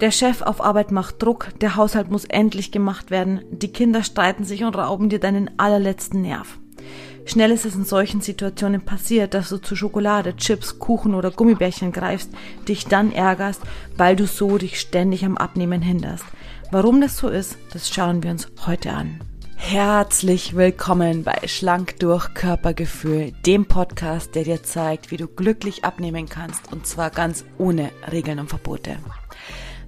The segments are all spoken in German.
Der Chef auf Arbeit macht Druck, der Haushalt muss endlich gemacht werden, die Kinder streiten sich und rauben dir deinen allerletzten Nerv. Schnell ist es in solchen Situationen passiert, dass du zu Schokolade, Chips, Kuchen oder Gummibärchen greifst, dich dann ärgerst, weil du so dich ständig am Abnehmen hinderst. Warum das so ist, das schauen wir uns heute an. Herzlich willkommen bei Schlank durch Körpergefühl, dem Podcast, der dir zeigt, wie du glücklich abnehmen kannst und zwar ganz ohne Regeln und Verbote.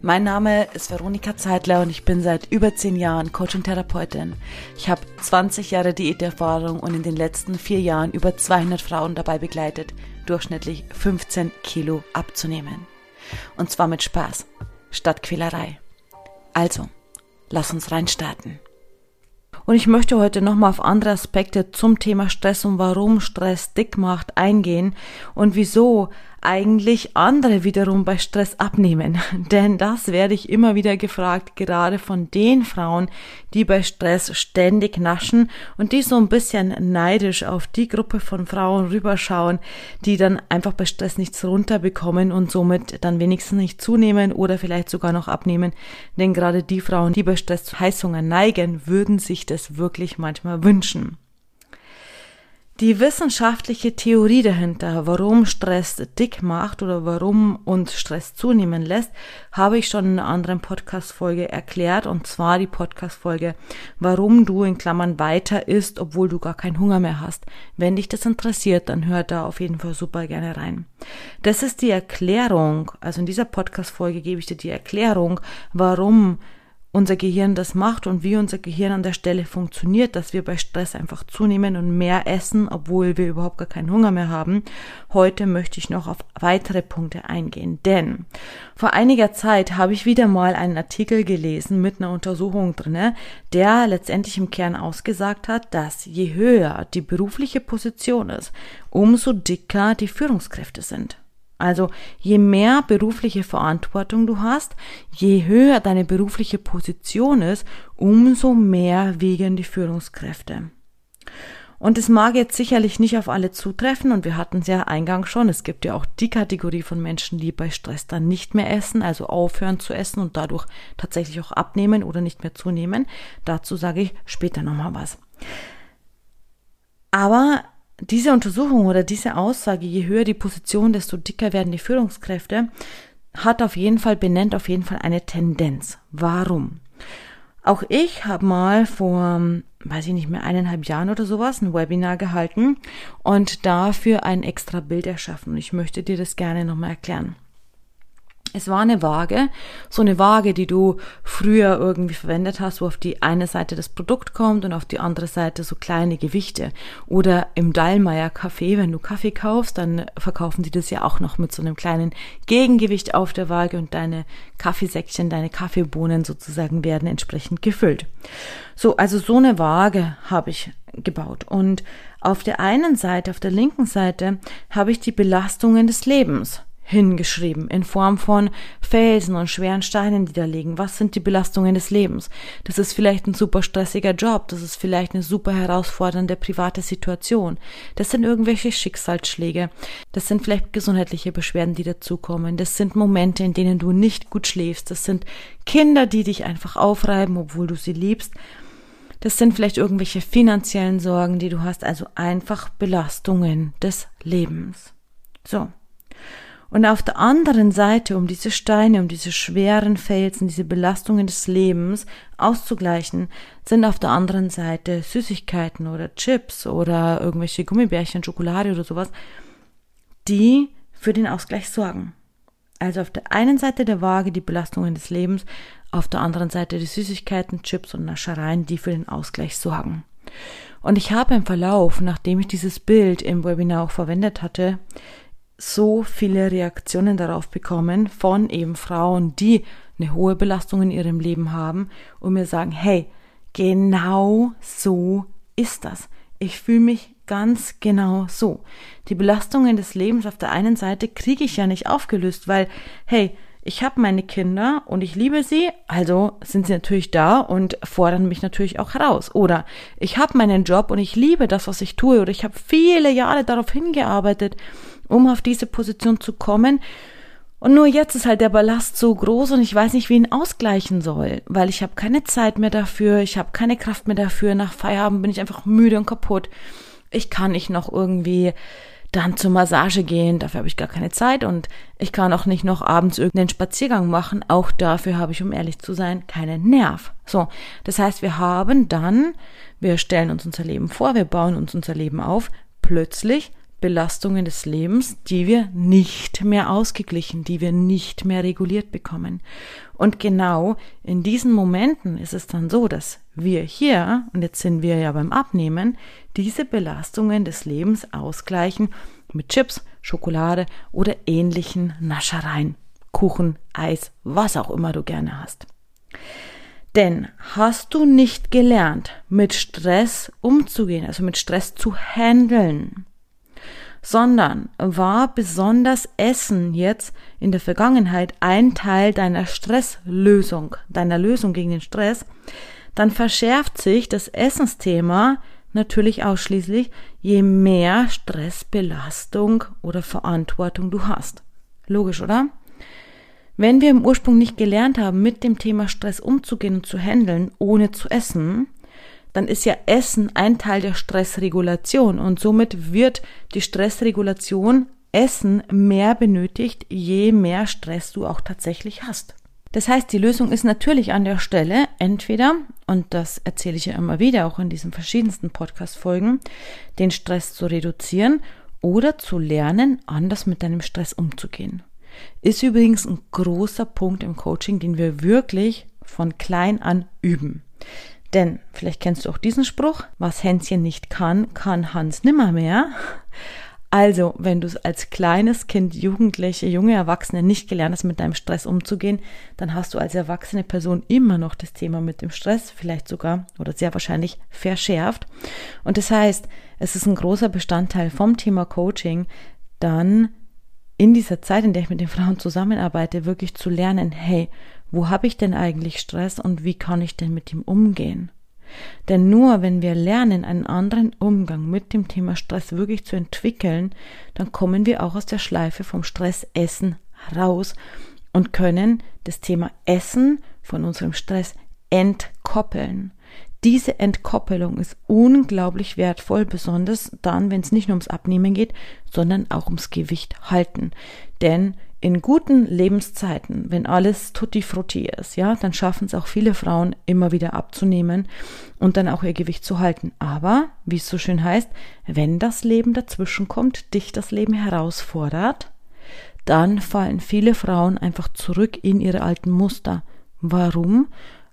Mein Name ist Veronika Zeitler und ich bin seit über zehn Jahren Coach und Therapeutin. Ich habe 20 Jahre Diäterfahrung und in den letzten vier Jahren über 200 Frauen dabei begleitet, durchschnittlich 15 Kilo abzunehmen. Und zwar mit Spaß, statt Quälerei. Also, lass uns reinstarten. Und ich möchte heute nochmal auf andere Aspekte zum Thema Stress und warum Stress dick macht eingehen und wieso eigentlich andere wiederum bei Stress abnehmen. Denn das werde ich immer wieder gefragt, gerade von den Frauen, die bei Stress ständig naschen und die so ein bisschen neidisch auf die Gruppe von Frauen rüberschauen, die dann einfach bei Stress nichts runterbekommen und somit dann wenigstens nicht zunehmen oder vielleicht sogar noch abnehmen. Denn gerade die Frauen, die bei Stress zu Heißungen neigen, würden sich das wirklich manchmal wünschen. Die wissenschaftliche Theorie dahinter, warum Stress dick macht oder warum uns Stress zunehmen lässt, habe ich schon in einer anderen Podcast-Folge erklärt, und zwar die Podcast-Folge, warum du in Klammern weiter isst, obwohl du gar keinen Hunger mehr hast. Wenn dich das interessiert, dann hör da auf jeden Fall super gerne rein. Das ist die Erklärung, also in dieser Podcast-Folge gebe ich dir die Erklärung, warum unser Gehirn das macht und wie unser Gehirn an der Stelle funktioniert, dass wir bei Stress einfach zunehmen und mehr essen, obwohl wir überhaupt gar keinen Hunger mehr haben. Heute möchte ich noch auf weitere Punkte eingehen, denn vor einiger Zeit habe ich wieder mal einen Artikel gelesen mit einer Untersuchung drinne, der letztendlich im Kern ausgesagt hat, dass je höher die berufliche Position ist, umso dicker die Führungskräfte sind. Also je mehr berufliche Verantwortung du hast, je höher deine berufliche Position ist, umso mehr wiegen die Führungskräfte. Und es mag jetzt sicherlich nicht auf alle zutreffen und wir hatten es ja eingangs schon. Es gibt ja auch die Kategorie von Menschen, die bei Stress dann nicht mehr essen, also aufhören zu essen und dadurch tatsächlich auch abnehmen oder nicht mehr zunehmen. Dazu sage ich später nochmal was. Aber diese Untersuchung oder diese Aussage, je höher die Position, desto dicker werden die Führungskräfte, hat auf jeden Fall, benennt auf jeden Fall eine Tendenz. Warum? Auch ich habe mal vor, weiß ich nicht mehr, eineinhalb Jahren oder sowas ein Webinar gehalten und dafür ein extra Bild erschaffen. Ich möchte dir das gerne nochmal erklären. Es war eine Waage, so eine Waage, die du früher irgendwie verwendet hast, wo auf die eine Seite das Produkt kommt und auf die andere Seite so kleine Gewichte. Oder im Dallmayr Kaffee, wenn du Kaffee kaufst, dann verkaufen die das ja auch noch mit so einem kleinen Gegengewicht auf der Waage und deine Kaffeesäckchen, deine Kaffeebohnen sozusagen werden entsprechend gefüllt. So, also so eine Waage habe ich gebaut und auf der einen Seite, auf der linken Seite habe ich die Belastungen des Lebens hingeschrieben in Form von Felsen und schweren Steinen, die da liegen. Was sind die Belastungen des Lebens? Das ist vielleicht ein super stressiger Job, das ist vielleicht eine super herausfordernde private Situation. Das sind irgendwelche Schicksalsschläge. Das sind vielleicht gesundheitliche Beschwerden, die dazukommen. Das sind Momente, in denen du nicht gut schläfst. Das sind Kinder, die dich einfach aufreiben, obwohl du sie liebst. Das sind vielleicht irgendwelche finanziellen Sorgen, die du hast, also einfach Belastungen des Lebens. So. Und auf der anderen Seite, um diese Steine, um diese schweren Felsen, diese Belastungen des Lebens auszugleichen, sind auf der anderen Seite Süßigkeiten oder Chips oder irgendwelche Gummibärchen, Schokolade oder sowas, die für den Ausgleich sorgen. Also auf der einen Seite der Waage die Belastungen des Lebens, auf der anderen Seite die Süßigkeiten, Chips und Naschereien, die für den Ausgleich sorgen. Und ich habe im Verlauf, nachdem ich dieses Bild im Webinar auch verwendet hatte, so viele Reaktionen darauf bekommen von eben Frauen, die eine hohe Belastung in ihrem Leben haben und mir sagen, hey, genau so ist das. Ich fühle mich ganz genau so. Die Belastungen des Lebens auf der einen Seite kriege ich ja nicht aufgelöst, weil, hey, ich habe meine Kinder und ich liebe sie, also sind sie natürlich da und fordern mich natürlich auch heraus. Oder ich habe meinen Job und ich liebe das, was ich tue, oder ich habe viele Jahre darauf hingearbeitet um auf diese Position zu kommen. Und nur jetzt ist halt der Ballast so groß und ich weiß nicht, wie ihn ausgleichen soll, weil ich habe keine Zeit mehr dafür, ich habe keine Kraft mehr dafür. Nach Feierabend bin ich einfach müde und kaputt. Ich kann nicht noch irgendwie dann zur Massage gehen, dafür habe ich gar keine Zeit und ich kann auch nicht noch abends irgendeinen Spaziergang machen, auch dafür habe ich, um ehrlich zu sein, keinen Nerv. So, das heißt, wir haben dann, wir stellen uns unser Leben vor, wir bauen uns unser Leben auf, plötzlich Belastungen des Lebens, die wir nicht mehr ausgeglichen, die wir nicht mehr reguliert bekommen. Und genau in diesen Momenten ist es dann so, dass wir hier, und jetzt sind wir ja beim Abnehmen, diese Belastungen des Lebens ausgleichen mit Chips, Schokolade oder ähnlichen Naschereien, Kuchen, Eis, was auch immer du gerne hast. Denn hast du nicht gelernt, mit Stress umzugehen, also mit Stress zu handeln, sondern war besonders Essen jetzt in der Vergangenheit ein Teil deiner Stresslösung, deiner Lösung gegen den Stress, dann verschärft sich das Essensthema natürlich ausschließlich, je mehr Stressbelastung oder Verantwortung du hast. Logisch, oder? Wenn wir im Ursprung nicht gelernt haben, mit dem Thema Stress umzugehen und zu handeln, ohne zu essen, dann ist ja Essen ein Teil der Stressregulation und somit wird die Stressregulation Essen mehr benötigt, je mehr Stress du auch tatsächlich hast. Das heißt, die Lösung ist natürlich an der Stelle entweder, und das erzähle ich ja immer wieder auch in diesen verschiedensten Podcast-Folgen, den Stress zu reduzieren oder zu lernen, anders mit deinem Stress umzugehen. Ist übrigens ein großer Punkt im Coaching, den wir wirklich von klein an üben. Denn vielleicht kennst du auch diesen Spruch, was Hänschen nicht kann, kann Hans nimmermehr. Also, wenn du es als kleines Kind, Jugendliche, junge Erwachsene nicht gelernt hast, mit deinem Stress umzugehen, dann hast du als erwachsene Person immer noch das Thema mit dem Stress, vielleicht sogar oder sehr wahrscheinlich verschärft. Und das heißt, es ist ein großer Bestandteil vom Thema Coaching, dann in dieser Zeit, in der ich mit den Frauen zusammenarbeite, wirklich zu lernen, hey, wo habe ich denn eigentlich Stress und wie kann ich denn mit ihm umgehen? Denn nur wenn wir lernen, einen anderen Umgang mit dem Thema Stress wirklich zu entwickeln, dann kommen wir auch aus der Schleife vom Stressessen raus und können das Thema Essen von unserem Stress entkoppeln. Diese Entkoppelung ist unglaublich wertvoll, besonders dann, wenn es nicht nur ums Abnehmen geht, sondern auch ums Gewicht halten. Denn in guten Lebenszeiten, wenn alles tutti frutti ist, ja, dann schaffen es auch viele Frauen immer wieder abzunehmen und dann auch ihr Gewicht zu halten. Aber, wie es so schön heißt, wenn das Leben dazwischen kommt, dich das Leben herausfordert, dann fallen viele Frauen einfach zurück in ihre alten Muster. Warum?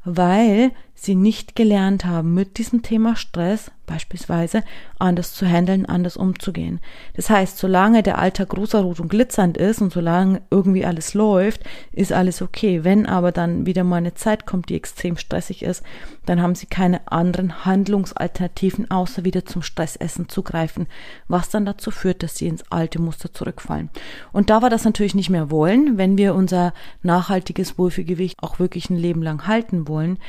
Weil sie nicht gelernt haben, mit diesem Thema Stress beispielsweise anders zu handeln, anders umzugehen. Das heißt, solange der Alltag rosarot und glitzernd ist und solange irgendwie alles läuft, ist alles okay. Wenn aber dann wieder mal eine Zeit kommt, die extrem stressig ist, dann haben sie keine anderen Handlungsalternativen, außer wieder zum Stressessen zu greifen, was dann dazu führt, dass sie ins alte Muster zurückfallen. Und da wir das natürlich nicht mehr wollen, wenn wir unser nachhaltiges Wohlfühlgewicht auch wirklich ein Leben lang halten wollen,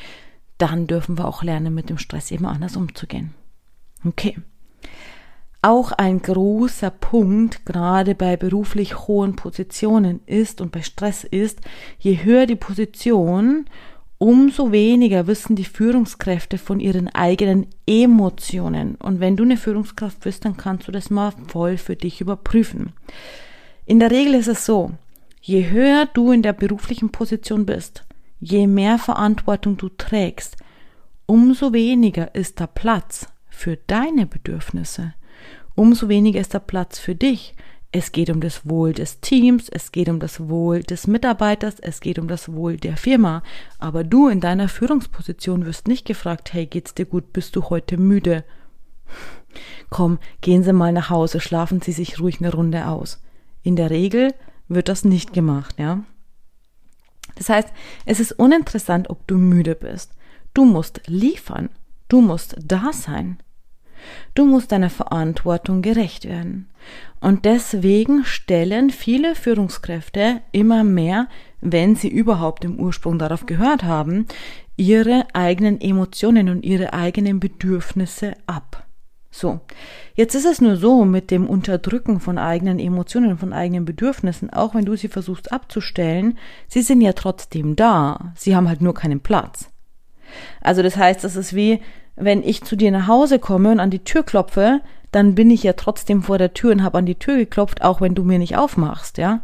dann dürfen wir auch lernen, mit dem Stress eben anders umzugehen. Okay. Auch ein großer Punkt, gerade bei beruflich hohen Positionen ist und bei Stress ist, je höher die Position, umso weniger wissen die Führungskräfte von ihren eigenen Emotionen. Und wenn du eine Führungskraft bist, dann kannst du das mal voll für dich überprüfen. In der Regel ist es so, je höher du in der beruflichen Position bist, je mehr Verantwortung du trägst, umso weniger ist da Platz für deine Bedürfnisse. Umso weniger ist da Platz für dich. Es geht um das Wohl des Teams, es geht um das Wohl des Mitarbeiters, es geht um das Wohl der Firma. Aber du in deiner Führungsposition wirst nicht gefragt, hey, geht's dir gut, bist du heute müde? Komm, gehen Sie mal nach Hause, schlafen Sie sich ruhig eine Runde aus. In der Regel wird das nicht gemacht, ja? Das heißt, es ist uninteressant, ob du müde bist. Du musst liefern. Du musst da sein. Du musst deiner Verantwortung gerecht werden. Und deswegen stellen viele Führungskräfte immer mehr, wenn sie überhaupt im Ursprung darauf gehört haben, ihre eigenen Emotionen und ihre eigenen Bedürfnisse ab. So, jetzt ist es nur so mit dem Unterdrücken von eigenen Emotionen, von eigenen Bedürfnissen, auch wenn du sie versuchst abzustellen, sie sind ja trotzdem da, sie haben halt nur keinen Platz. Also das heißt, das ist wie, wenn ich zu dir nach Hause komme und an die Tür klopfe, dann bin ich ja trotzdem vor der Tür und habe an die Tür geklopft, auch wenn du mir nicht aufmachst, ja.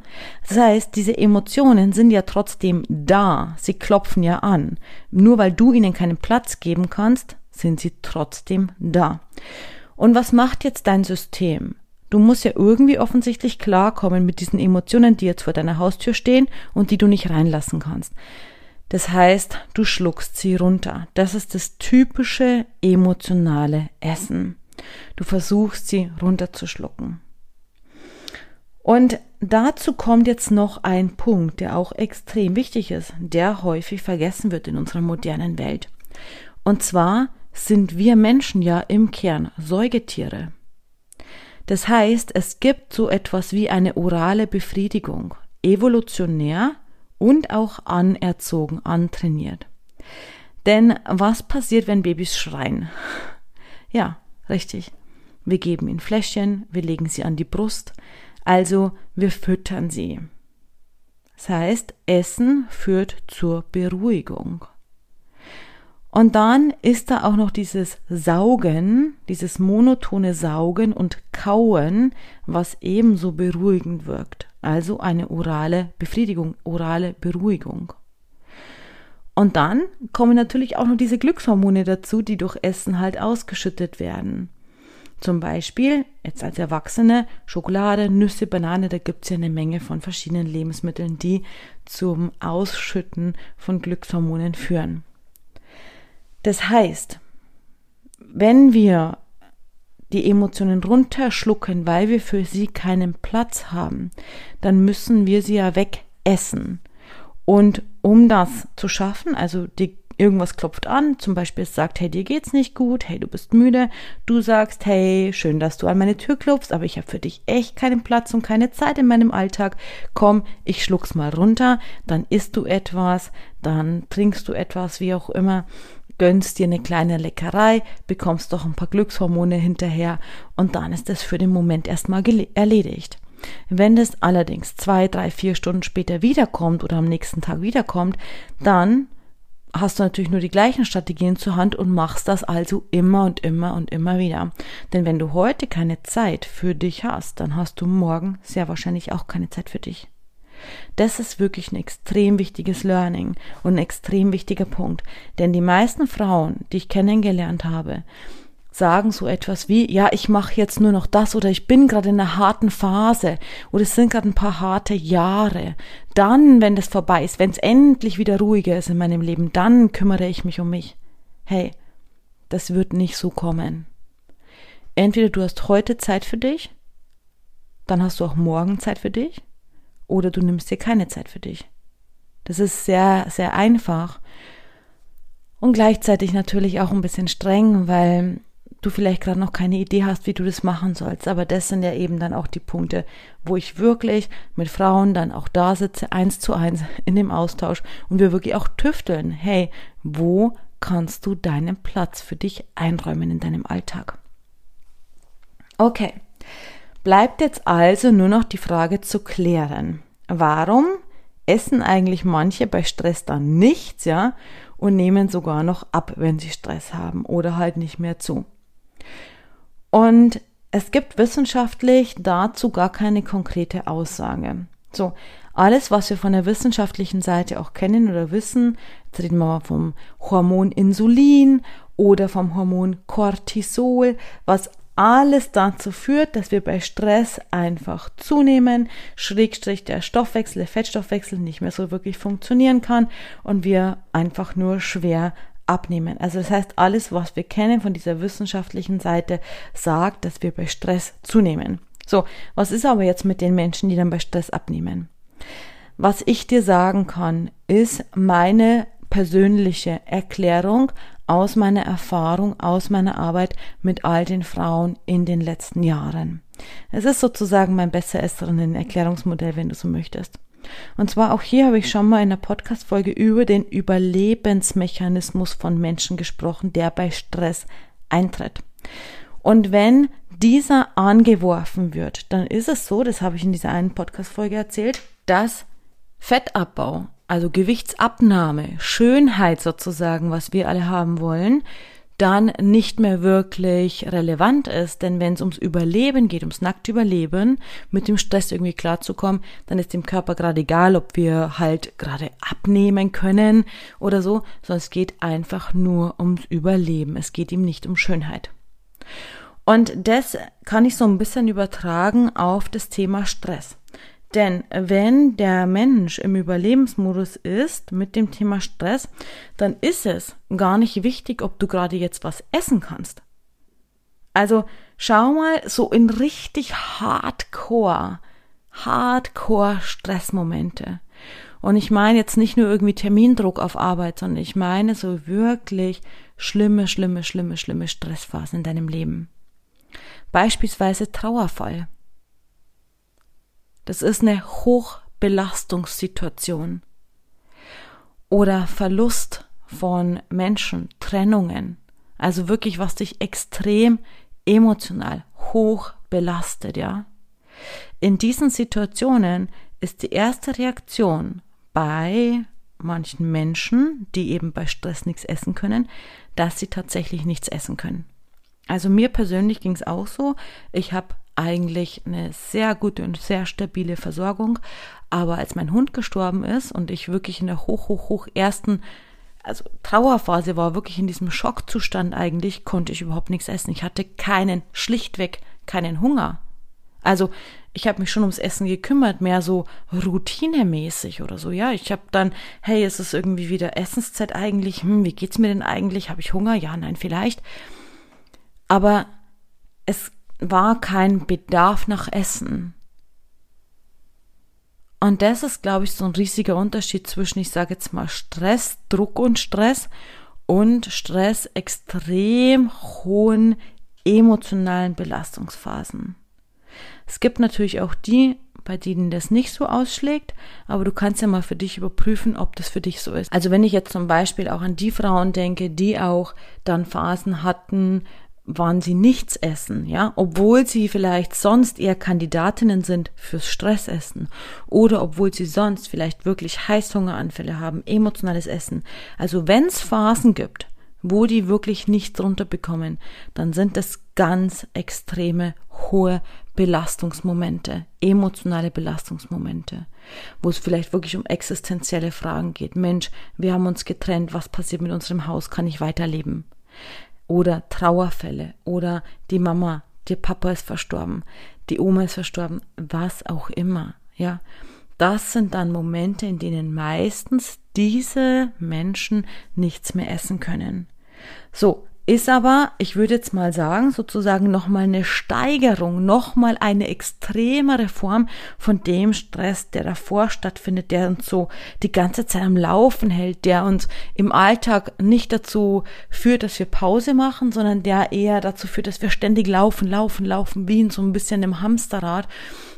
Das heißt, diese Emotionen sind ja trotzdem da, sie klopfen ja an. Nur weil du ihnen keinen Platz geben kannst, sind sie trotzdem da. Und was macht jetzt dein System? Du musst ja irgendwie offensichtlich klarkommen mit diesen Emotionen, die jetzt vor deiner Haustür stehen und die du nicht reinlassen kannst. Das heißt, du schluckst sie runter. Das ist das typische emotionale Essen. Du versuchst sie runterzuschlucken. Und dazu kommt jetzt noch ein Punkt, der auch extrem wichtig ist, der häufig vergessen wird in unserer modernen Welt. Und zwar sind wir Menschen ja im Kern Säugetiere. Das heißt, es gibt so etwas wie eine orale Befriedigung, evolutionär und auch anerzogen, antrainiert. Denn was passiert, wenn Babys schreien? Ja, richtig. Wir geben ihnen Fläschchen, wir legen sie an die Brust, also wir füttern sie. Das heißt, Essen führt zur Beruhigung. Und dann ist da auch noch dieses Saugen, dieses monotone Saugen und Kauen, was ebenso beruhigend wirkt. Also eine orale Befriedigung, orale Beruhigung. Und dann kommen natürlich auch noch diese Glückshormone dazu, die durch Essen halt ausgeschüttet werden. Zum Beispiel, jetzt als Erwachsene, Schokolade, Nüsse, Banane, da gibt's ja eine Menge von verschiedenen Lebensmitteln, die zum Ausschütten von Glückshormonen führen. Das heißt, wenn wir die Emotionen runterschlucken, weil wir für sie keinen Platz haben, dann müssen wir sie ja wegessen. Und um das zu schaffen, also die, irgendwas klopft an, zum Beispiel sagt, hey, dir geht's nicht gut, hey, du bist müde, du sagst, hey, schön, dass du an meine Tür klopfst, aber ich habe für dich echt keinen Platz und keine Zeit in meinem Alltag. Komm, ich schluck's mal runter, dann isst du etwas, dann trinkst du etwas, wie auch immer gönnst dir eine kleine Leckerei, bekommst doch ein paar Glückshormone hinterher und dann ist es für den Moment erstmal erledigt. Wenn es allerdings zwei, drei, vier Stunden später wiederkommt oder am nächsten Tag wiederkommt, dann hast du natürlich nur die gleichen Strategien zur Hand und machst das also immer und immer und immer wieder. Denn wenn du heute keine Zeit für dich hast, dann hast du morgen sehr wahrscheinlich auch keine Zeit für dich. Das ist wirklich ein extrem wichtiges Learning und ein extrem wichtiger Punkt. Denn die meisten Frauen, die ich kennengelernt habe, sagen so etwas wie, ja, ich mache jetzt nur noch das oder ich bin gerade in einer harten Phase oder es sind gerade ein paar harte Jahre. Dann, wenn das vorbei ist, wenn es endlich wieder ruhiger ist in meinem Leben, dann kümmere ich mich um mich. Hey, das wird nicht so kommen. Entweder du hast heute Zeit für dich, dann hast du auch morgen Zeit für dich oder du nimmst dir keine Zeit für dich. Das ist sehr, sehr einfach und gleichzeitig natürlich auch ein bisschen streng, weil du vielleicht gerade noch keine Idee hast, wie du das machen sollst. Aber das sind ja eben dann auch die Punkte, wo ich wirklich mit Frauen dann auch da sitze, eins zu eins in dem Austausch und wir wirklich auch tüfteln. Hey, wo kannst du deinen Platz für dich einräumen in deinem Alltag? Okay. Bleibt jetzt also nur noch die Frage zu klären. Warum essen eigentlich manche bei Stress dann nichts, ja, und nehmen sogar noch ab, wenn sie Stress haben oder halt nicht mehr zu? Und es gibt wissenschaftlich dazu gar keine konkrete Aussage. So, alles, was wir von der wissenschaftlichen Seite auch kennen oder wissen, jetzt reden wir mal vom Hormon Insulin oder vom Hormon Cortisol, was alles dazu führt, dass wir bei Stress einfach zunehmen, schrägstrich der Stoffwechsel, der Fettstoffwechsel nicht mehr so wirklich funktionieren kann und wir einfach nur schwer abnehmen. Also das heißt, alles, was wir kennen von dieser wissenschaftlichen Seite, sagt, dass wir bei Stress zunehmen. So, was ist aber jetzt mit den Menschen, die dann bei Stress abnehmen? Was ich dir sagen kann, ist meine persönliche Erklärung aus meiner Erfahrung, aus meiner Arbeit mit all den Frauen in den letzten Jahren. Es ist sozusagen mein Besseresserinnen-Erklärungsmodell, wenn du so möchtest. Und zwar auch hier habe ich schon mal in der Podcast-Folge über den Überlebensmechanismus von Menschen gesprochen, der bei Stress eintritt. Und wenn dieser angeworfen wird, dann ist es so, das habe ich in dieser einen Podcast-Folge erzählt, dass Fettabbau, also Gewichtsabnahme, Schönheit sozusagen, was wir alle haben wollen, dann nicht mehr wirklich relevant ist. Denn wenn es ums Überleben geht, ums nackte Überleben, mit dem Stress irgendwie klarzukommen, dann ist dem Körper gerade egal, ob wir halt gerade abnehmen können oder so, sondern es geht einfach nur ums Überleben. Es geht ihm nicht um Schönheit. Und das kann ich so ein bisschen übertragen auf das Thema Stress. Denn wenn der Mensch im Überlebensmodus ist mit dem Thema Stress, dann ist es gar nicht wichtig, ob du gerade jetzt was essen kannst. Also schau mal so in richtig Hardcore, Hardcore Stressmomente. Und ich meine jetzt nicht nur irgendwie Termindruck auf Arbeit, sondern ich meine so wirklich schlimme, schlimme, schlimme, schlimme Stressphasen in deinem Leben. Beispielsweise Trauerfall. Das ist eine Hochbelastungssituation. Oder Verlust von Menschen, Trennungen. Also wirklich, was dich extrem emotional hoch belastet, ja. In diesen Situationen ist die erste Reaktion bei manchen Menschen, die eben bei Stress nichts essen können, dass sie tatsächlich nichts essen können. Also mir persönlich ging es auch so. Ich habe eigentlich eine sehr gute und sehr stabile Versorgung. Aber als mein Hund gestorben ist und ich wirklich in der hoch, hoch, hoch ersten, also Trauerphase war, wirklich in diesem Schockzustand eigentlich, konnte ich überhaupt nichts essen. Ich hatte keinen, schlichtweg keinen Hunger. Also ich habe mich schon ums Essen gekümmert, mehr so routinemäßig oder so. Ja, ich habe dann, hey, ist es irgendwie wieder Essenszeit eigentlich? Hm, wie geht's mir denn eigentlich? Habe ich Hunger? Ja, nein, vielleicht. Aber es war kein Bedarf nach Essen. Und das ist, glaube ich, so ein riesiger Unterschied zwischen, ich sage jetzt mal, Stress, Druck und Stress und Stress extrem hohen emotionalen Belastungsphasen. Es gibt natürlich auch die, bei denen das nicht so ausschlägt, aber du kannst ja mal für dich überprüfen, ob das für dich so ist. Also wenn ich jetzt zum Beispiel auch an die Frauen denke, die auch dann Phasen hatten, wann sie nichts essen, ja, obwohl sie vielleicht sonst eher Kandidatinnen sind fürs Stressessen oder obwohl sie sonst vielleicht wirklich Heißhungeranfälle haben, emotionales Essen. Also wenn es Phasen gibt, wo die wirklich nichts runterbekommen, dann sind das ganz extreme hohe Belastungsmomente, emotionale Belastungsmomente, wo es vielleicht wirklich um existenzielle Fragen geht. Mensch, wir haben uns getrennt, was passiert mit unserem Haus, kann ich weiterleben? Oder Trauerfälle oder die Mama, der Papa ist verstorben, die Oma ist verstorben, was auch immer, ja. Das sind dann Momente, in denen meistens diese Menschen nichts mehr essen können. So, ist aber, ich würde jetzt mal sagen, sozusagen nochmal eine Steigerung, nochmal eine extremere Form von dem Stress, der davor stattfindet, der uns so die ganze Zeit am Laufen hält, der uns im Alltag nicht dazu führt, dass wir Pause machen, sondern der eher dazu führt, dass wir ständig laufen, laufen, laufen, wie in so ein bisschen im Hamsterrad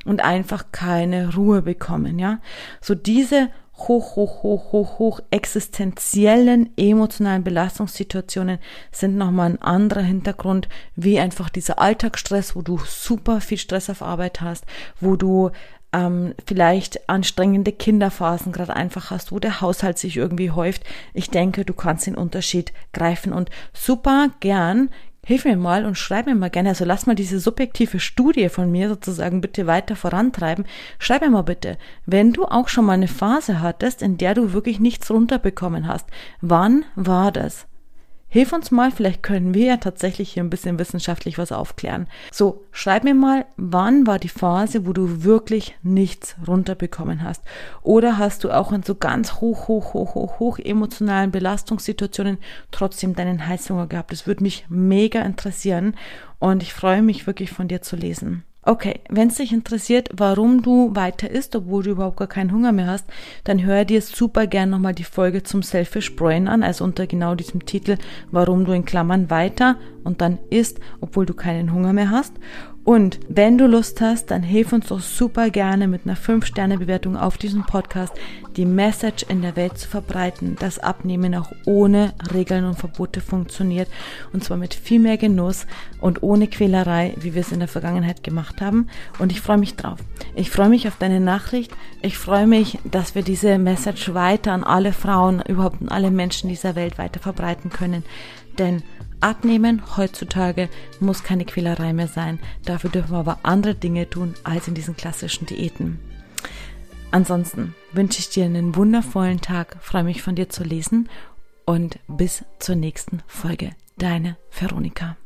und einfach keine Ruhe bekommen, ja. So diese hoch, hoch, hoch, hoch, hoch existenziellen emotionalen Belastungssituationen sind nochmal ein anderer Hintergrund, wie einfach dieser Alltagsstress, wo du super viel Stress auf Arbeit hast, wo du ähm, vielleicht anstrengende Kinderphasen gerade einfach hast, wo der Haushalt sich irgendwie häuft. Ich denke, du kannst den Unterschied greifen und super gern hilf mir mal und schreib mir mal gerne, also lass mal diese subjektive Studie von mir sozusagen bitte weiter vorantreiben. Schreib mir mal bitte, wenn du auch schon mal eine Phase hattest, in der du wirklich nichts runterbekommen hast, wann war das? Hilf uns mal, vielleicht können wir ja tatsächlich hier ein bisschen wissenschaftlich was aufklären. So, schreib mir mal, wann war die Phase, wo du wirklich nichts runterbekommen hast? Oder hast du auch in so ganz hoch, hoch, hoch, hoch, hoch emotionalen Belastungssituationen trotzdem deinen Heißhunger gehabt? Das würde mich mega interessieren und ich freue mich wirklich von dir zu lesen. Okay, wenn es dich interessiert, warum du weiter isst, obwohl du überhaupt gar keinen Hunger mehr hast, dann hör dir super gern nochmal die Folge zum Selfish Brain an, also unter genau diesem Titel, warum du in Klammern weiter und dann isst, obwohl du keinen Hunger mehr hast. Und wenn du Lust hast, dann hilf uns doch super gerne mit einer 5-Sterne-Bewertung auf diesem Podcast, die Message in der Welt zu verbreiten, dass Abnehmen auch ohne Regeln und Verbote funktioniert. Und zwar mit viel mehr Genuss und ohne Quälerei, wie wir es in der Vergangenheit gemacht haben. Und ich freue mich drauf. Ich freue mich auf deine Nachricht. Ich freue mich, dass wir diese Message weiter an alle Frauen, überhaupt an alle Menschen dieser Welt weiter verbreiten können. Denn Abnehmen heutzutage muss keine Quälerei mehr sein. Dafür dürfen wir aber andere Dinge tun als in diesen klassischen Diäten. Ansonsten wünsche ich dir einen wundervollen Tag, freue mich von dir zu lesen und bis zur nächsten Folge. Deine Veronika.